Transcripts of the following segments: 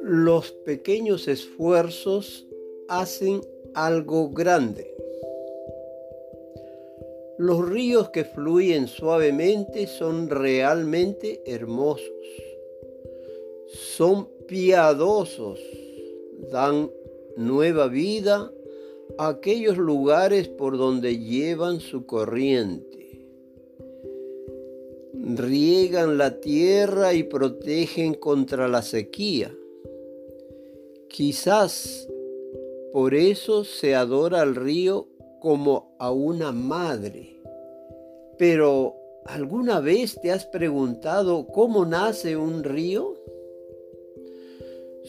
Los pequeños esfuerzos hacen algo grande. Los ríos que fluyen suavemente son realmente hermosos. Son piadosos, dan nueva vida a aquellos lugares por donde llevan su corriente. Riegan la tierra y protegen contra la sequía. Quizás por eso se adora al río como a una madre. Pero, ¿alguna vez te has preguntado cómo nace un río?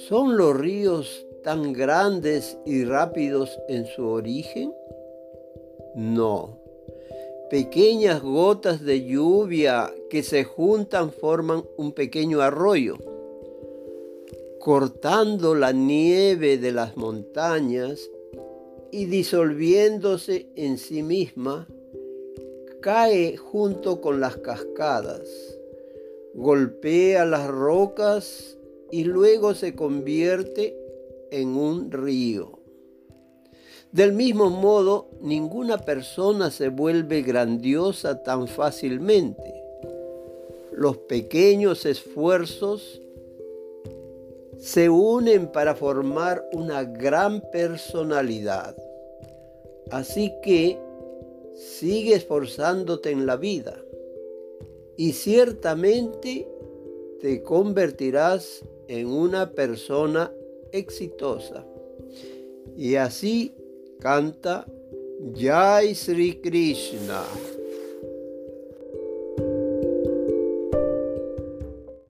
¿Son los ríos tan grandes y rápidos en su origen? No. Pequeñas gotas de lluvia que se juntan forman un pequeño arroyo. Cortando la nieve de las montañas y disolviéndose en sí misma, cae junto con las cascadas, golpea las rocas y luego se convierte en un río. Del mismo modo, ninguna persona se vuelve grandiosa tan fácilmente. Los pequeños esfuerzos se unen para formar una gran personalidad. Así que sigue esforzándote en la vida y ciertamente te convertirás en una persona exitosa. Y así canta Jai Sri Krishna.